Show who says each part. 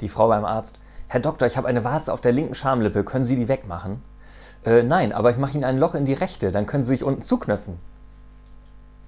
Speaker 1: Die Frau beim Arzt. Herr Doktor, ich habe eine Warze auf der linken Schamlippe. Können Sie die wegmachen? Äh, nein, aber ich mache Ihnen ein Loch in die rechte. Dann können Sie sich unten zuknöpfen.